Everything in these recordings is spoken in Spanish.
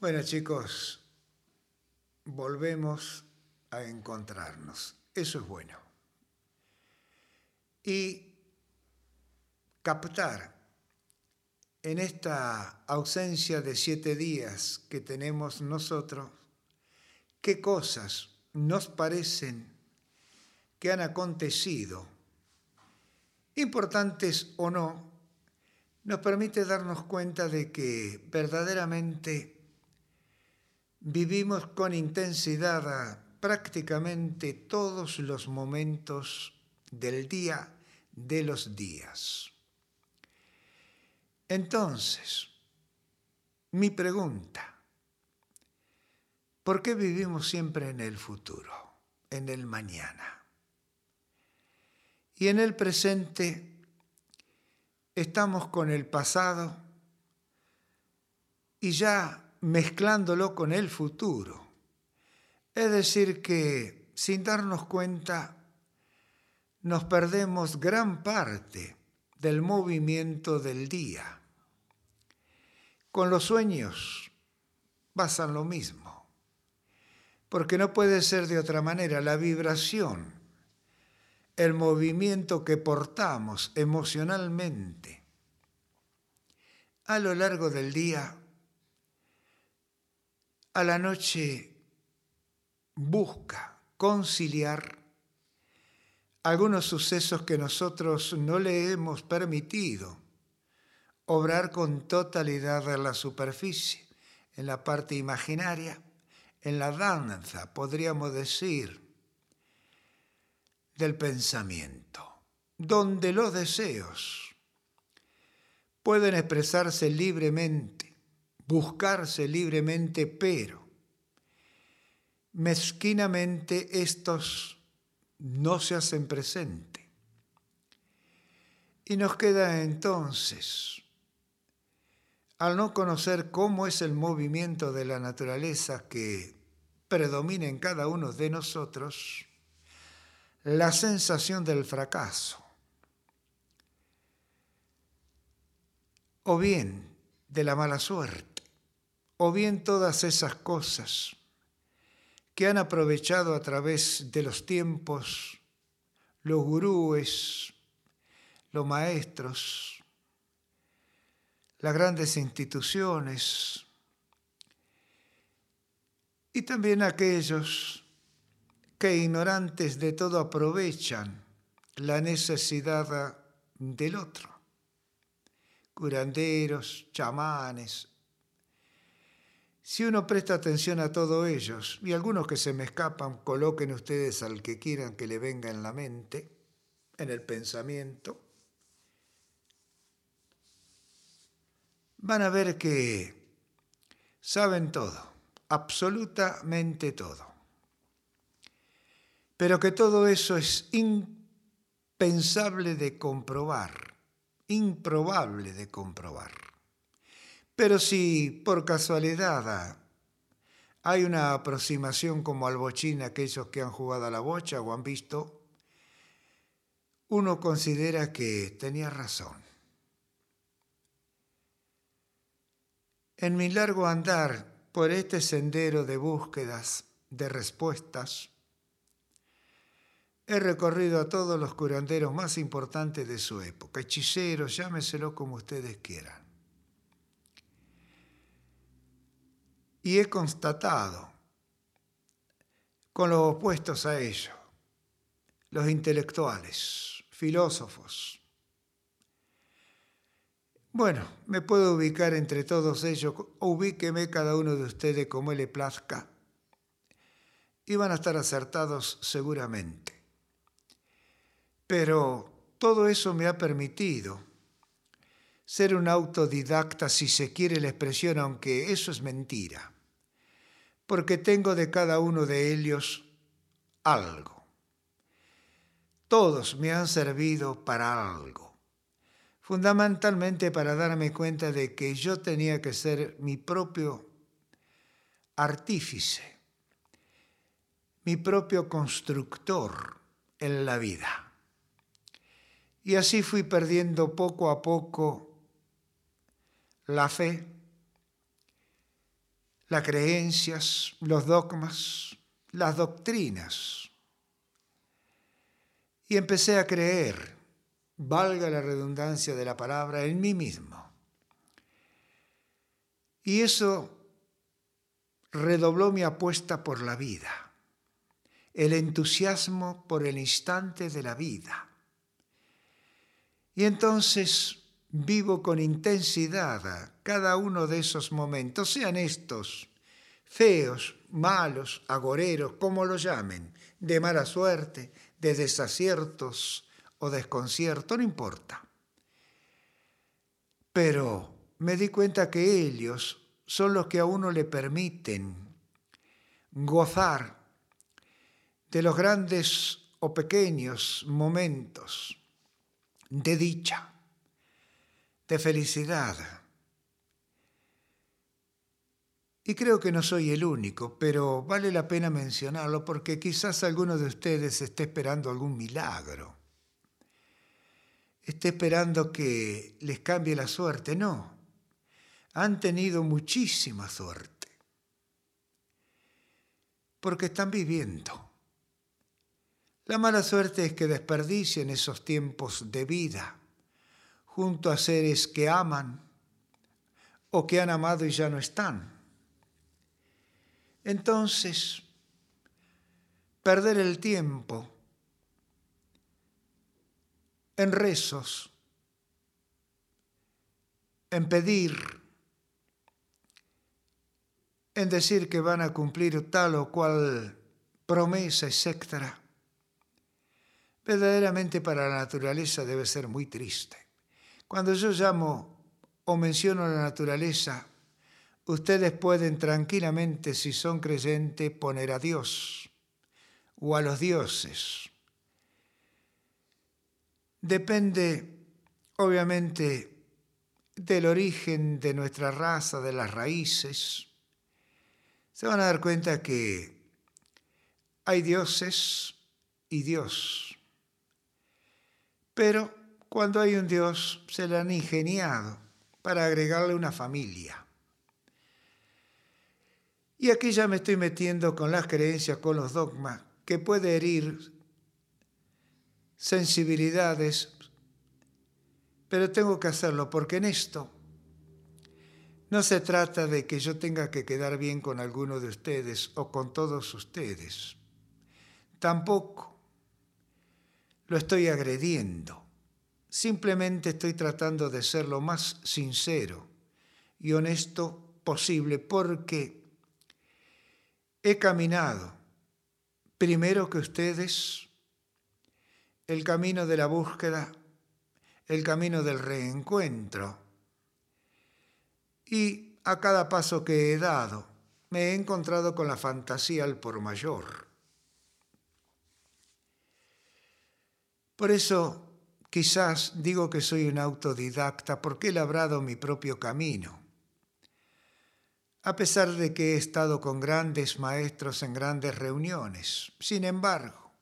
Bueno chicos, volvemos a encontrarnos. Eso es bueno. Y captar en esta ausencia de siete días que tenemos nosotros, qué cosas nos parecen que han acontecido, importantes o no, nos permite darnos cuenta de que verdaderamente vivimos con intensidad prácticamente todos los momentos del día de los días. Entonces, mi pregunta, ¿por qué vivimos siempre en el futuro, en el mañana? Y en el presente estamos con el pasado y ya mezclándolo con el futuro. Es decir, que sin darnos cuenta nos perdemos gran parte del movimiento del día. Con los sueños pasan lo mismo, porque no puede ser de otra manera. La vibración, el movimiento que portamos emocionalmente a lo largo del día a la noche busca conciliar algunos sucesos que nosotros no le hemos permitido obrar con totalidad en la superficie, en la parte imaginaria, en la danza, podríamos decir, del pensamiento, donde los deseos pueden expresarse libremente buscarse libremente, pero mezquinamente estos no se hacen presente. Y nos queda entonces, al no conocer cómo es el movimiento de la naturaleza que predomina en cada uno de nosotros, la sensación del fracaso. O bien de la mala suerte o bien todas esas cosas que han aprovechado a través de los tiempos los gurúes, los maestros, las grandes instituciones y también aquellos que ignorantes de todo aprovechan la necesidad del otro. Curanderos, chamanes, si uno presta atención a todos ellos, y algunos que se me escapan, coloquen ustedes al que quieran que le venga en la mente, en el pensamiento, van a ver que saben todo, absolutamente todo. Pero que todo eso es impensable de comprobar, improbable de comprobar. Pero si por casualidad hay una aproximación como al bochín, aquellos que han jugado a la bocha o han visto, uno considera que tenía razón. En mi largo andar por este sendero de búsquedas, de respuestas, he recorrido a todos los curanderos más importantes de su época, hechiceros, llámeselo como ustedes quieran. Y he constatado con los opuestos a ello, los intelectuales, filósofos. Bueno, me puedo ubicar entre todos ellos, ubíqueme cada uno de ustedes como le plazca, y van a estar acertados seguramente. Pero todo eso me ha permitido ser un autodidacta, si se quiere la expresión, aunque eso es mentira porque tengo de cada uno de ellos algo. Todos me han servido para algo, fundamentalmente para darme cuenta de que yo tenía que ser mi propio artífice, mi propio constructor en la vida. Y así fui perdiendo poco a poco la fe, las creencias, los dogmas, las doctrinas. Y empecé a creer, valga la redundancia de la palabra, en mí mismo. Y eso redobló mi apuesta por la vida, el entusiasmo por el instante de la vida. Y entonces vivo con intensidad cada uno de esos momentos, sean estos feos, malos, agoreros, como lo llamen, de mala suerte, de desaciertos o desconcierto, no importa. Pero me di cuenta que ellos son los que a uno le permiten gozar de los grandes o pequeños momentos de dicha, de felicidad. Y creo que no soy el único, pero vale la pena mencionarlo porque quizás alguno de ustedes esté esperando algún milagro. Esté esperando que les cambie la suerte. No, han tenido muchísima suerte. Porque están viviendo. La mala suerte es que desperdicien esos tiempos de vida junto a seres que aman o que han amado y ya no están. Entonces, perder el tiempo en rezos, en pedir, en decir que van a cumplir tal o cual promesa, etc., verdaderamente para la naturaleza debe ser muy triste. Cuando yo llamo o menciono la naturaleza, ustedes pueden tranquilamente, si son creyentes, poner a Dios o a los dioses. Depende, obviamente, del origen de nuestra raza, de las raíces. Se van a dar cuenta que hay dioses y Dios. Pero cuando hay un Dios, se le han ingeniado para agregarle una familia. Y aquí ya me estoy metiendo con las creencias, con los dogmas, que puede herir sensibilidades, pero tengo que hacerlo porque en esto no se trata de que yo tenga que quedar bien con alguno de ustedes o con todos ustedes. Tampoco lo estoy agrediendo. Simplemente estoy tratando de ser lo más sincero y honesto posible porque he caminado primero que ustedes el camino de la búsqueda, el camino del reencuentro. Y a cada paso que he dado me he encontrado con la fantasía al por mayor. Por eso Quizás digo que soy un autodidacta porque he labrado mi propio camino. A pesar de que he estado con grandes maestros en grandes reuniones, sin embargo,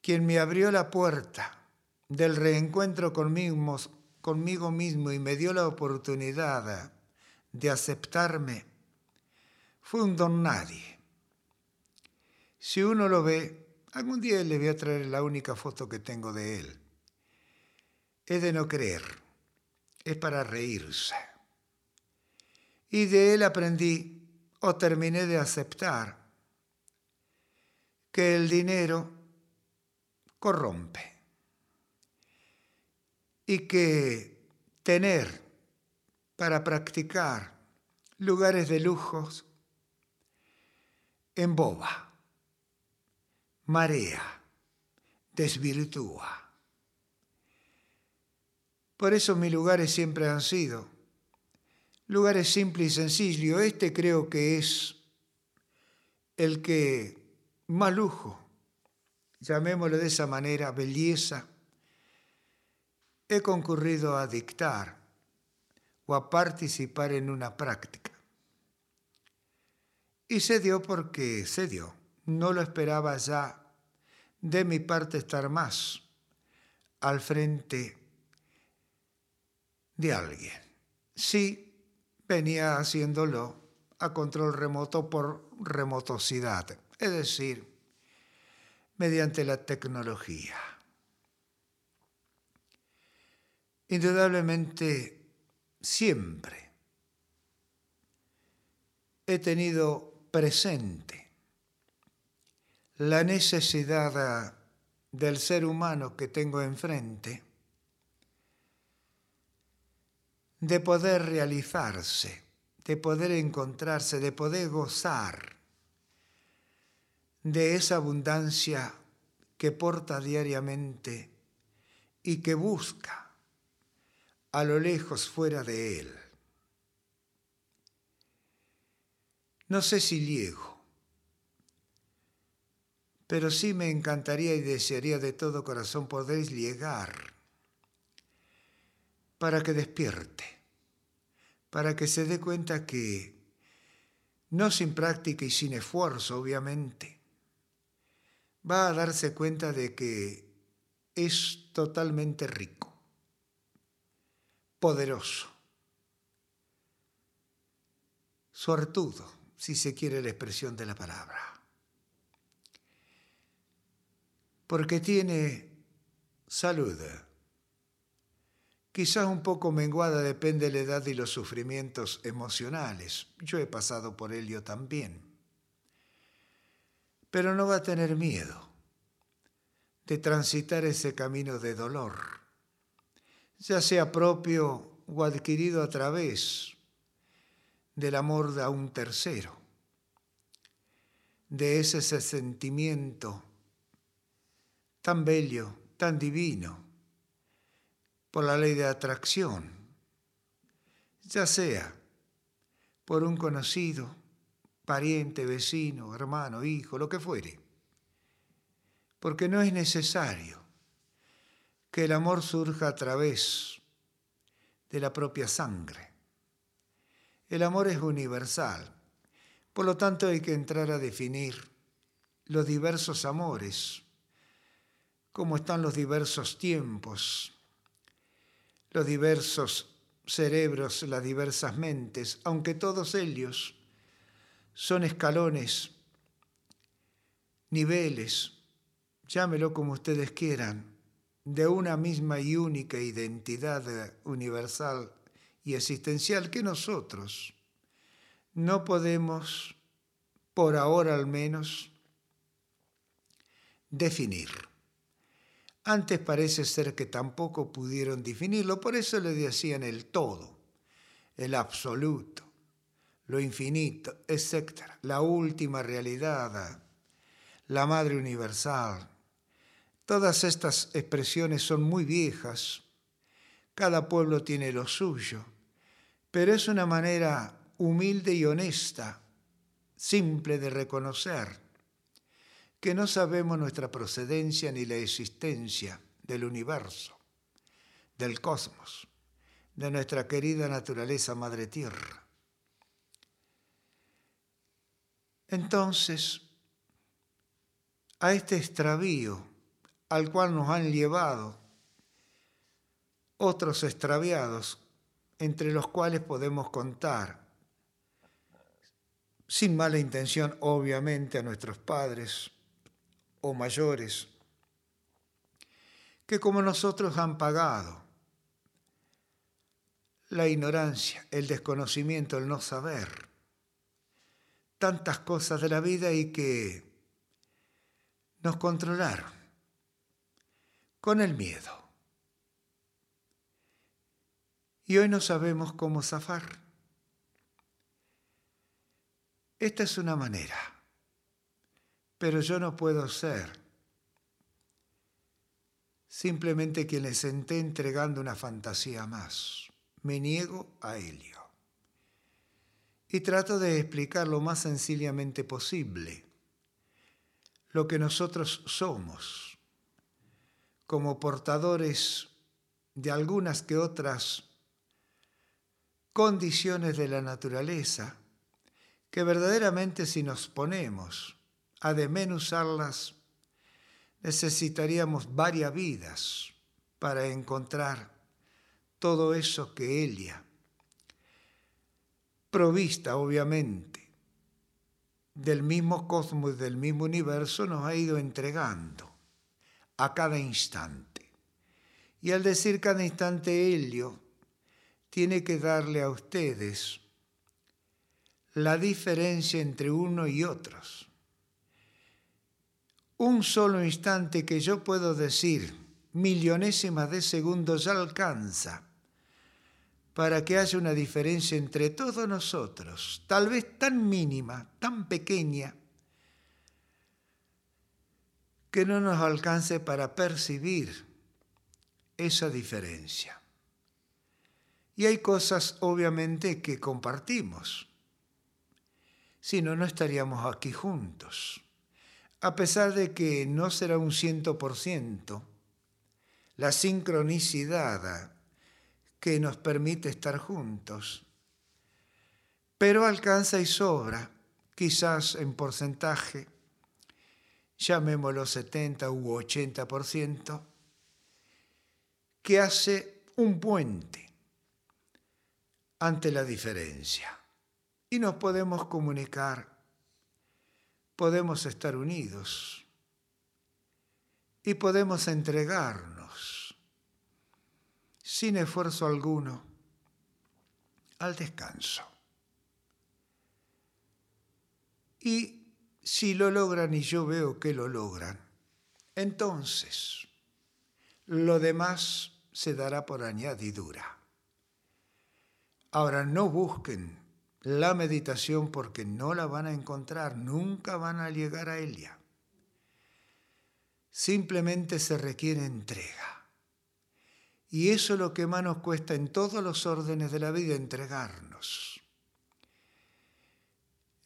quien me abrió la puerta del reencuentro conmigo, mismo y me dio la oportunidad de aceptarme fue un don nadie. Si uno lo ve, algún día le voy a traer la única foto que tengo de él es de no creer, es para reírse. Y de él aprendí o terminé de aceptar que el dinero corrompe y que tener para practicar lugares de lujos emboba, marea, desvirtúa. Por eso mis lugares siempre han sido lugares simples y sencillos. Este creo que es el que más lujo, llamémoslo de esa manera, belleza, he concurrido a dictar o a participar en una práctica. Y se dio porque se dio. No lo esperaba ya de mi parte estar más al frente de alguien. Sí, venía haciéndolo a control remoto por remotosidad, es decir, mediante la tecnología. Indudablemente, siempre he tenido presente la necesidad del ser humano que tengo enfrente de poder realizarse, de poder encontrarse, de poder gozar de esa abundancia que porta diariamente y que busca a lo lejos fuera de él. No sé si llego, pero sí me encantaría y desearía de todo corazón poder llegar para que despierte, para que se dé cuenta que, no sin práctica y sin esfuerzo, obviamente, va a darse cuenta de que es totalmente rico, poderoso, suertudo, si se quiere la expresión de la palabra, porque tiene salud, quizás un poco menguada, depende de la edad y los sufrimientos emocionales. Yo he pasado por ello también pero no va a tener miedo de transitar ese camino de dolor, ya sea propio o adquirido a través del amor a un tercero, de ese sentimiento tan bello, tan divino, por la ley de atracción, ya sea por un conocido, pariente, vecino, hermano, hijo, lo que fuere. Porque no es necesario que el amor surja a través de la propia sangre. El amor es universal. Por lo tanto hay que entrar a definir los diversos amores, cómo están los diversos tiempos, los diversos cerebros, las diversas mentes, aunque todos ellos son escalones, niveles, llámelo como ustedes quieran, de una misma y única identidad universal y existencial que nosotros no podemos, por ahora al menos, definir. Antes parece ser que tampoco pudieron definirlo, por eso le decían el todo, el absoluto lo infinito, etc. La última realidad, la Madre Universal. Todas estas expresiones son muy viejas, cada pueblo tiene lo suyo, pero es una manera humilde y honesta, simple de reconocer que no sabemos nuestra procedencia ni la existencia del universo, del cosmos, de nuestra querida naturaleza Madre Tierra. Entonces, a este extravío al cual nos han llevado otros extraviados, entre los cuales podemos contar, sin mala intención obviamente, a nuestros padres o mayores, que como nosotros han pagado la ignorancia, el desconocimiento, el no saber tantas cosas de la vida y que nos controlaron con el miedo. Y hoy no sabemos cómo zafar. Esta es una manera, pero yo no puedo ser simplemente quien les esté entregando una fantasía más. Me niego a ello y trato de explicar lo más sencillamente posible lo que nosotros somos como portadores de algunas que otras condiciones de la naturaleza que verdaderamente si nos ponemos a desmenuzarlas necesitaríamos varias vidas para encontrar todo eso que ella provista obviamente del mismo cosmos, del mismo universo, nos ha ido entregando a cada instante. Y al decir cada instante Helio, tiene que darle a ustedes la diferencia entre uno y otros. Un solo instante que yo puedo decir, millonésimas de segundos alcanza para que haya una diferencia entre todos nosotros, tal vez tan mínima, tan pequeña, que no nos alcance para percibir esa diferencia. Y hay cosas obviamente que compartimos, si no, no estaríamos aquí juntos. A pesar de que no será un ciento por ciento, la sincronicidad que nos permite estar juntos. Pero alcanza y sobra, quizás en porcentaje, llamémoslo 70 u 80%, que hace un puente ante la diferencia. Y nos podemos comunicar, podemos estar unidos y podemos entregarnos sin esfuerzo alguno al descanso. Y si lo logran y yo veo que lo logran, entonces lo demás se dará por añadidura. Ahora no busquen la meditación porque no la van a encontrar, nunca van a llegar a ella. Simplemente se requiere entrega. Y eso es lo que más nos cuesta en todos los órdenes de la vida, entregarnos.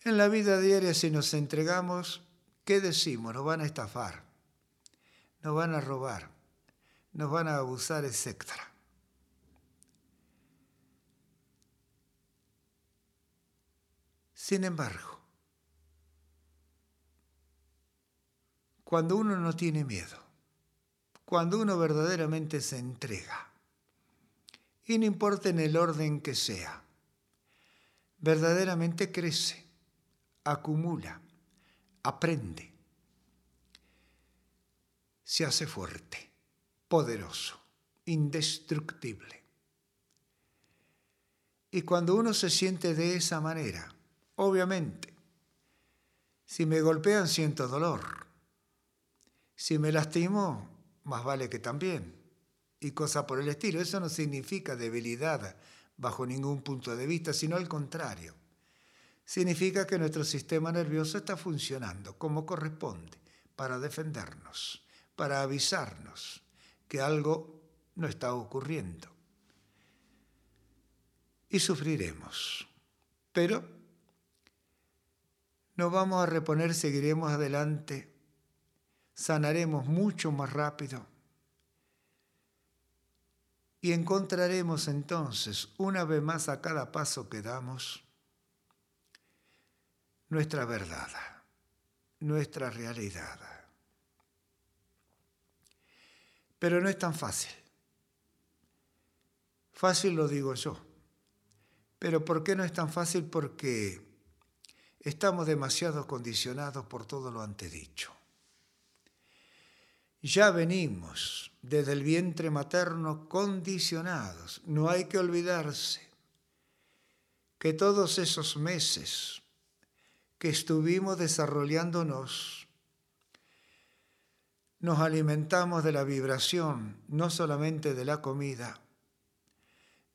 En la vida diaria, si nos entregamos, ¿qué decimos? Nos van a estafar, nos van a robar, nos van a abusar, etc. Sin embargo, cuando uno no tiene miedo, cuando uno verdaderamente se entrega, y no importa en el orden que sea, verdaderamente crece, acumula, aprende, se hace fuerte, poderoso, indestructible. Y cuando uno se siente de esa manera, obviamente, si me golpean siento dolor, si me lastimo más vale que también, y cosas por el estilo. Eso no significa debilidad bajo ningún punto de vista, sino al contrario. Significa que nuestro sistema nervioso está funcionando como corresponde para defendernos, para avisarnos que algo no está ocurriendo. Y sufriremos. Pero nos vamos a reponer, seguiremos adelante sanaremos mucho más rápido y encontraremos entonces, una vez más a cada paso que damos, nuestra verdad, nuestra realidad. Pero no es tan fácil. Fácil lo digo yo. Pero ¿por qué no es tan fácil? Porque estamos demasiado condicionados por todo lo antedicho. Ya venimos desde el vientre materno condicionados. No hay que olvidarse que todos esos meses que estuvimos desarrollándonos, nos alimentamos de la vibración, no solamente de la comida,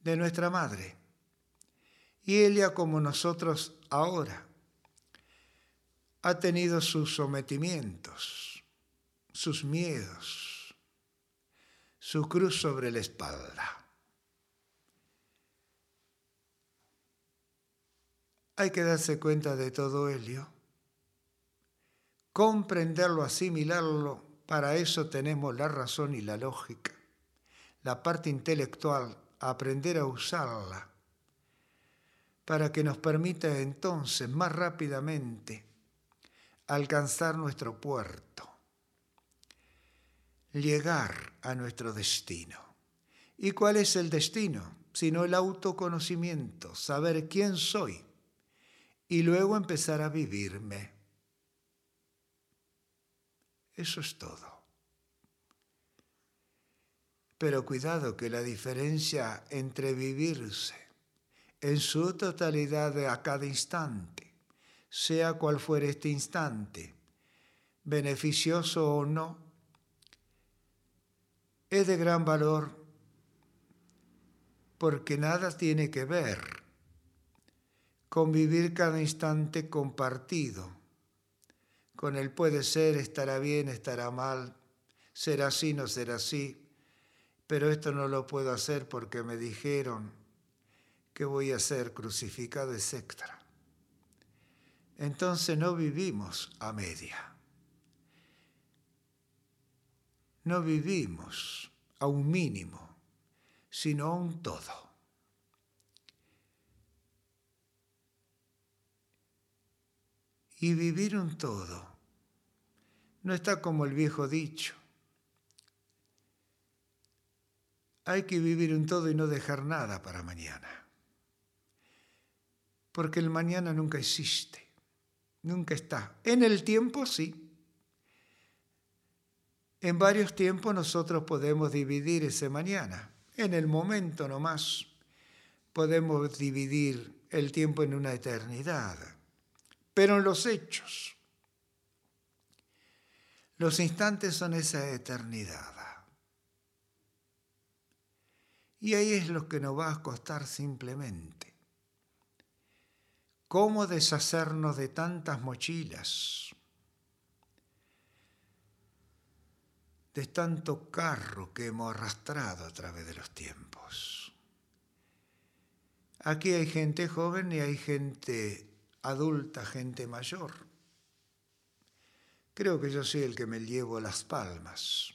de nuestra madre. Y ella, como nosotros ahora, ha tenido sus sometimientos sus miedos, su cruz sobre la espalda. Hay que darse cuenta de todo ello, comprenderlo, asimilarlo, para eso tenemos la razón y la lógica, la parte intelectual, aprender a usarla, para que nos permita entonces más rápidamente alcanzar nuestro puerto llegar a nuestro destino. ¿Y cuál es el destino? sino el autoconocimiento, saber quién soy y luego empezar a vivirme. Eso es todo. Pero cuidado que la diferencia entre vivirse en su totalidad a cada instante, sea cual fuere este instante, beneficioso o no, es de gran valor porque nada tiene que ver con vivir cada instante compartido. Con él puede ser, estará bien, estará mal, será así, no será así, pero esto no lo puedo hacer porque me dijeron que voy a ser crucificado, etc. Entonces no vivimos a media. No vivimos a un mínimo, sino a un todo. Y vivir un todo no está como el viejo dicho. Hay que vivir un todo y no dejar nada para mañana. Porque el mañana nunca existe, nunca está. En el tiempo sí. En varios tiempos nosotros podemos dividir ese mañana. En el momento nomás podemos dividir el tiempo en una eternidad pero en los hechos. Los instantes son esa eternidad. Y ahí es lo que nos va a costar simplemente. ¿Cómo deshacernos de tantas mochilas? De tanto carro que hemos arrastrado a través de los tiempos. Aquí hay gente joven y hay gente adulta, gente mayor. Creo que yo soy el que me llevo las palmas.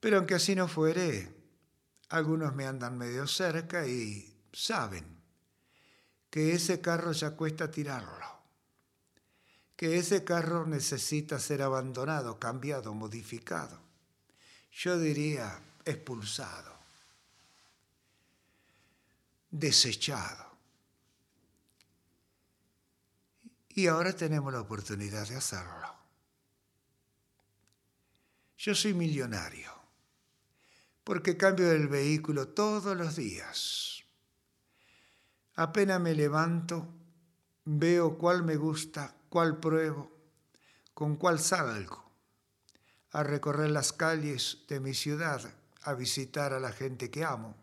Pero aunque así no fuere, algunos me andan medio cerca y saben que ese carro ya cuesta tirarlo, que ese carro necesita ser abandonado, cambiado, modificado. Yo diría expulsado, desechado. Y ahora tenemos la oportunidad de hacerlo. Yo soy millonario porque cambio el vehículo todos los días. Apenas me levanto, veo cuál me gusta, cuál pruebo, con cuál salgo a recorrer las calles de mi ciudad, a visitar a la gente que amo.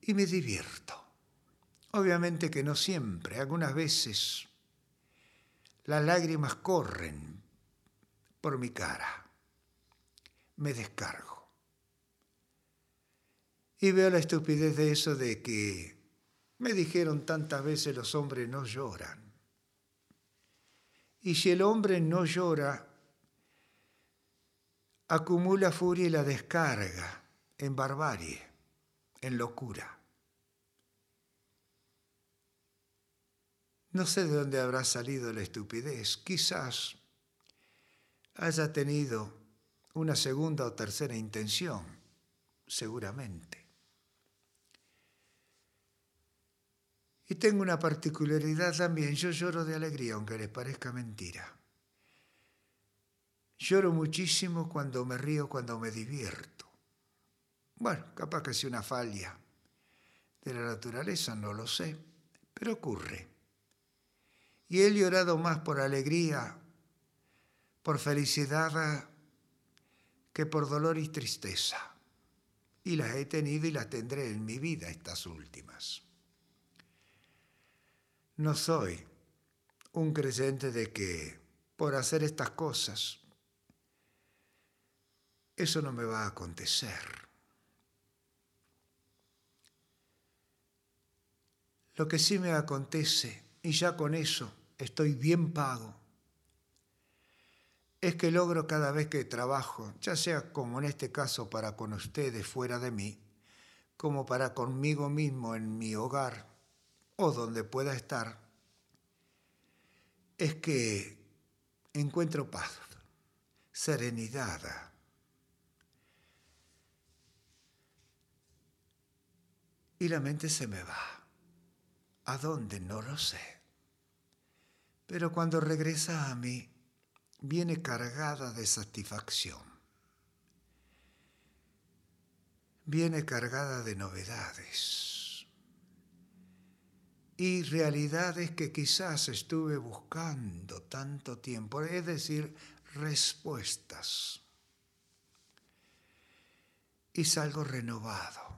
Y me divierto. Obviamente que no siempre, algunas veces las lágrimas corren por mi cara. Me descargo. Y veo la estupidez de eso de que me dijeron tantas veces los hombres no lloran. Y si el hombre no llora, acumula furia y la descarga en barbarie, en locura. No sé de dónde habrá salido la estupidez. Quizás haya tenido una segunda o tercera intención, seguramente. Y tengo una particularidad también, yo lloro de alegría, aunque les parezca mentira. Lloro muchísimo cuando me río, cuando me divierto. Bueno, capaz que sea una falla de la naturaleza, no lo sé, pero ocurre y he llorado más por alegría, por felicidad, que por dolor y tristeza. Y las he tenido y las tendré en mi vida, estas últimas. No soy un creyente de que por hacer estas cosas, eso no me va a acontecer. Lo que sí me acontece, y ya con eso estoy bien pago, es que logro cada vez que trabajo, ya sea como en este caso para con ustedes fuera de mí, como para conmigo mismo en mi hogar o donde pueda estar, es que encuentro paz, serenidad. Y la mente se me va. ¿A dónde? No lo sé. Pero cuando regresa a mí, viene cargada de satisfacción. Viene cargada de novedades y realidades que quizás estuve buscando tanto tiempo, es decir, respuestas. Y salgo renovado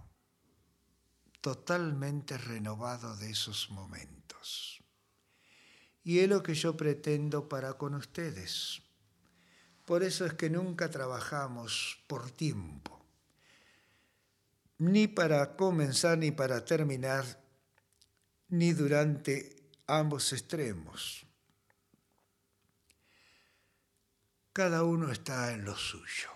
totalmente renovado de esos momentos. Y es lo que yo pretendo para con ustedes. Por eso es que nunca trabajamos por tiempo, ni para comenzar ni para terminar, ni durante ambos extremos. Cada uno está en lo suyo.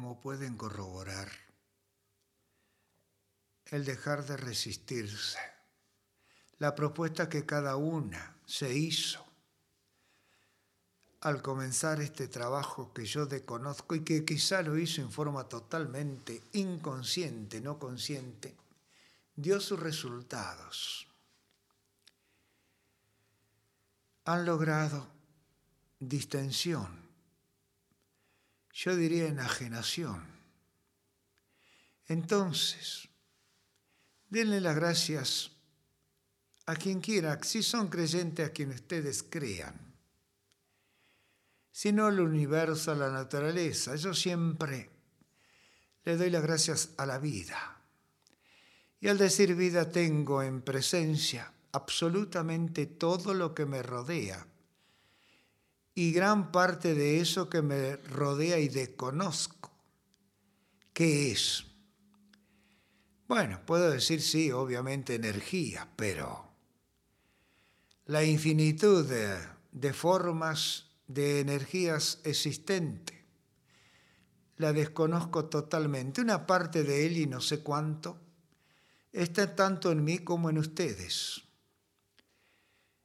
Como pueden corroborar, el dejar de resistirse, la propuesta que cada una se hizo al comenzar este trabajo que yo desconozco y que quizá lo hizo en forma totalmente inconsciente, no consciente, dio sus resultados. Han logrado distensión, yo diría enajenación. Entonces, denle las gracias a quien quiera, si son creyentes a quien ustedes crean, sino al universo, a la naturaleza. Yo siempre le doy las gracias a la vida. Y al decir vida tengo en presencia absolutamente todo lo que me rodea y gran parte de eso que me rodea y desconozco. ¿Qué es? Bueno, puedo decir sí, obviamente energía, pero la infinitud de, formas de energías existentes la desconozco totalmente. Una parte de él y no sé cuánto está tanto en mí como en ustedes.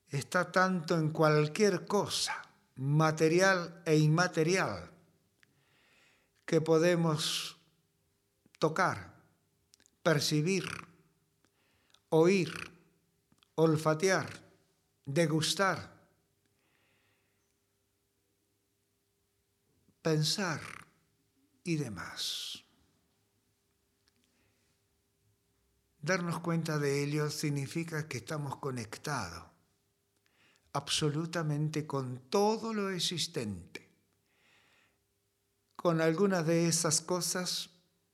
Está tanto en cualquier cosa material e inmaterial que podemos tocar, percibir, oír, olfatear, degustar, pensar y demás. Darnos cuenta de ello significa que estamos conectados absolutamente con todo lo existente. Con algunas de esas cosas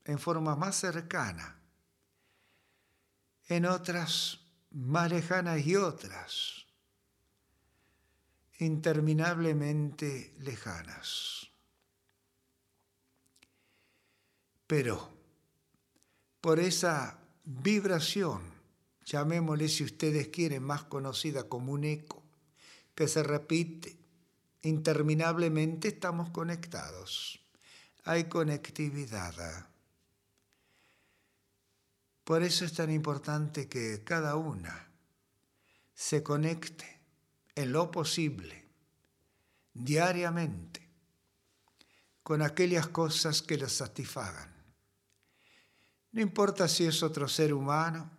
en forma más cercana, en otras más lejanas y otras interminablemente lejanas. Pero por esa vibración, llamémosle si ustedes quieren, más conocida como un eco, que se repite interminablemente, estamos conectados. Hay conectividad. Por eso es tan importante que cada una se conecte en lo posible, diariamente, con aquellas cosas que la satisfagan. No importa si es otro ser humano,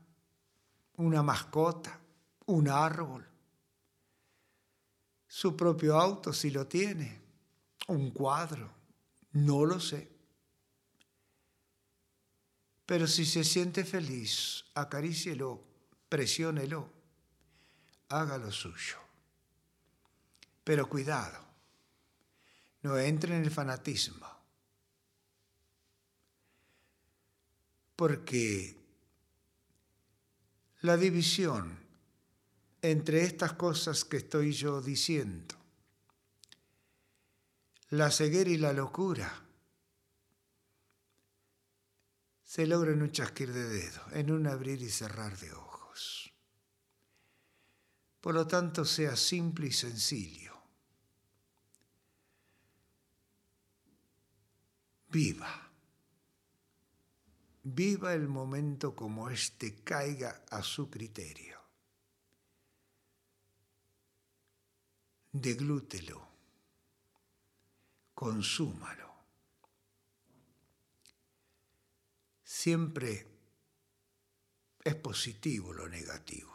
una mascota, un árbol, su propio auto si lo tiene, un cuadro, no lo sé. Pero si se siente feliz, acarícielo, presiónelo, haga lo suyo. Pero cuidado, no entre en el fanatismo. Porque la división entre estas cosas que estoy yo diciendo. la ceguera y la locura se logra en un chasquir de dedo, en un abrir y cerrar de ojos. Por lo tanto, sea simple y sencillo. Viva. Viva el momento como éste caiga a su criterio. Deglútelo consúmalo. Siempre es positivo lo negativo.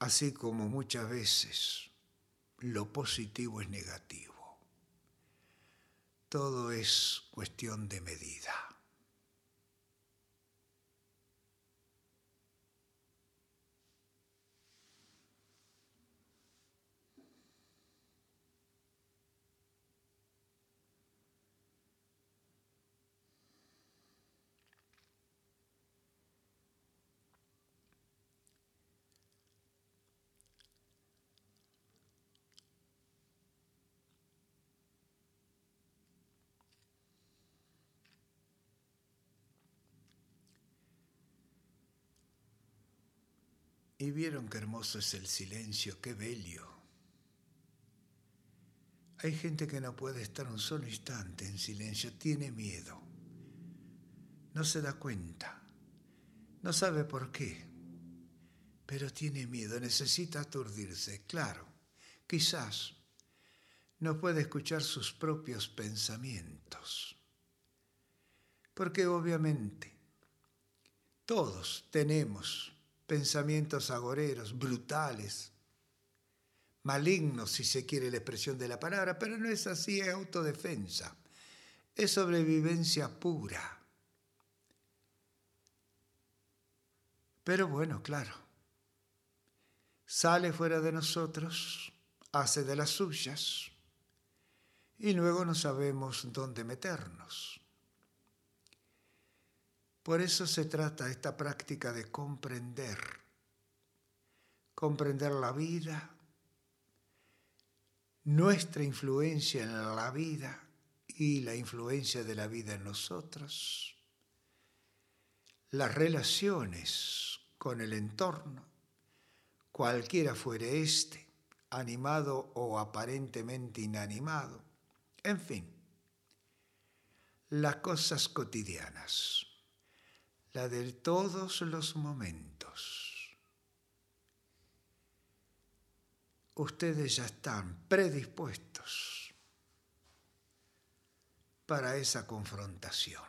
Así como muchas veces lo positivo es negativo. Todo es cuestión de medida. Y vieron qué hermoso es el silencio, qué bello. Hay gente que no puede estar un solo instante en silencio, tiene miedo, no se da cuenta, no sabe por qué, pero tiene miedo, necesita aturdirse, claro, quizás no puede escuchar sus propios pensamientos, porque obviamente todos tenemos pensamientos agoreros, brutales, malignos, si se quiere la expresión de la palabra, pero no es así, es autodefensa, es sobrevivencia pura. Pero bueno, claro, sale fuera de nosotros, hace de las suyas, y luego no sabemos dónde meternos. Por eso se trata esta práctica de comprender, comprender la vida, nuestra influencia en la vida y la influencia de la vida en nosotros, las relaciones con el entorno, cualquiera fuere éste, animado o aparentemente inanimado, en fin, las cosas cotidianas la de todos los momentos. Ustedes ya están predispuestos para esa confrontación.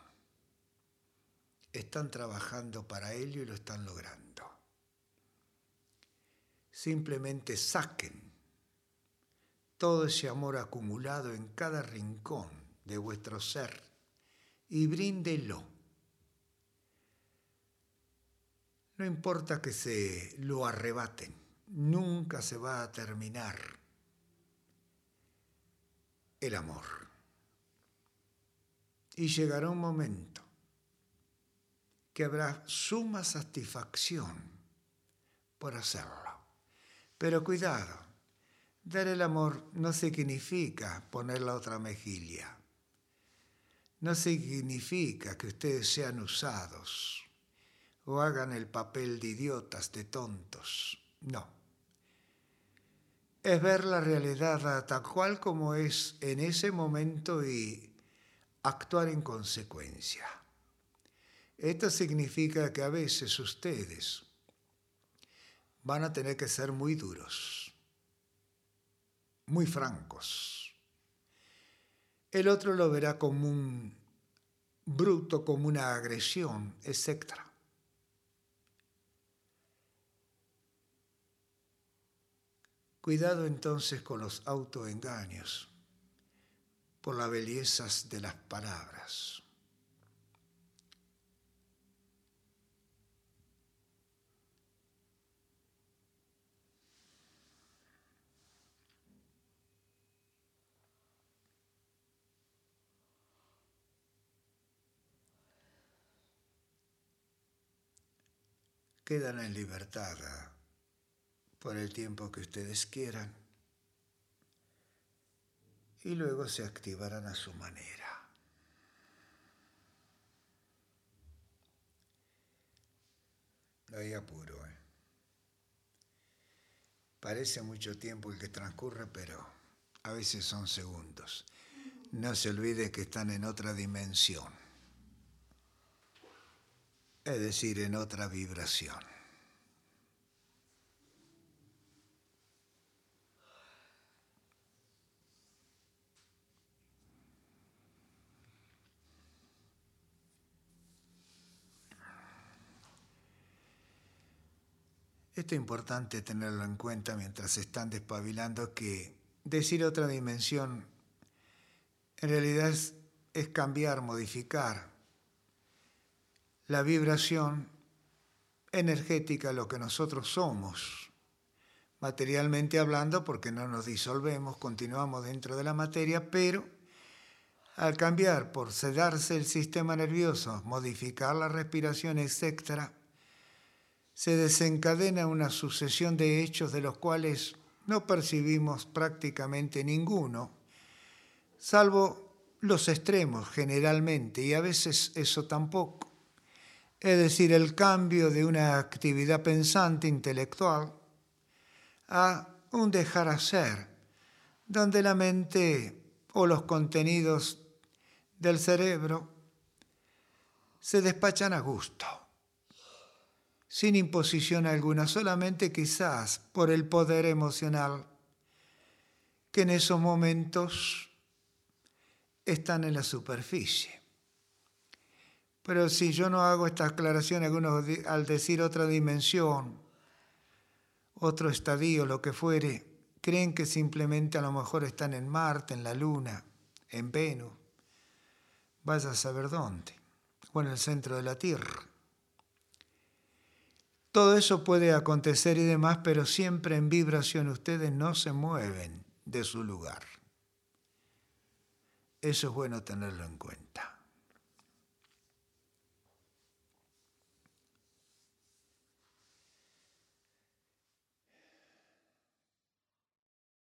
Están trabajando para ello y lo están logrando. Simplemente saquen todo ese amor acumulado en cada rincón de vuestro ser y bríndelo No importa que se lo arrebaten, nunca se va a terminar el amor. Y llegará un momento que habrá suma satisfacción por hacerlo. Pero cuidado, dar el amor no significa poner la otra mejilla. No significa que ustedes sean usados o hagan el papel de idiotas, de tontos. No. Es ver la realidad tal cual como es en ese momento y actuar en consecuencia. Esto significa que a veces ustedes van a tener que ser muy duros, muy francos. El otro lo verá como un bruto, como una agresión, etc. Cuidado entonces con los autoengaños por las bellezas de las palabras. Quedan en libertad por el tiempo que ustedes quieran y luego se activarán a su manera. No hay apuro. ¿eh? Parece mucho tiempo el que transcurre, pero a veces son segundos. No se olvide que están en otra dimensión, es decir, en otra vibración. Esto es importante tenerlo en cuenta mientras se están despabilando, que decir otra dimensión en realidad es, es cambiar, modificar la vibración energética, lo que nosotros somos, materialmente hablando, porque no nos disolvemos, continuamos dentro de la materia, pero al cambiar, por sedarse el sistema nervioso, modificar la respiración, etc., se desencadena una sucesión de hechos de los cuales no percibimos prácticamente ninguno, salvo los extremos generalmente, y a veces eso tampoco. Es decir, el cambio de una actividad pensante intelectual a un dejar hacer, donde la mente o los contenidos del cerebro se despachan a gusto sin imposición alguna, solamente quizás por el poder emocional que en esos momentos están en la superficie. Pero si yo no hago esta aclaración, algunos al decir otra dimensión, otro estadio, lo que fuere, creen que simplemente a lo mejor están en Marte, en la Luna, en Venus, vaya a saber dónde, o en el centro de la Tierra. Todo eso puede acontecer y demás, pero siempre en vibración ustedes no se mueven de su lugar. Eso es bueno tenerlo en cuenta.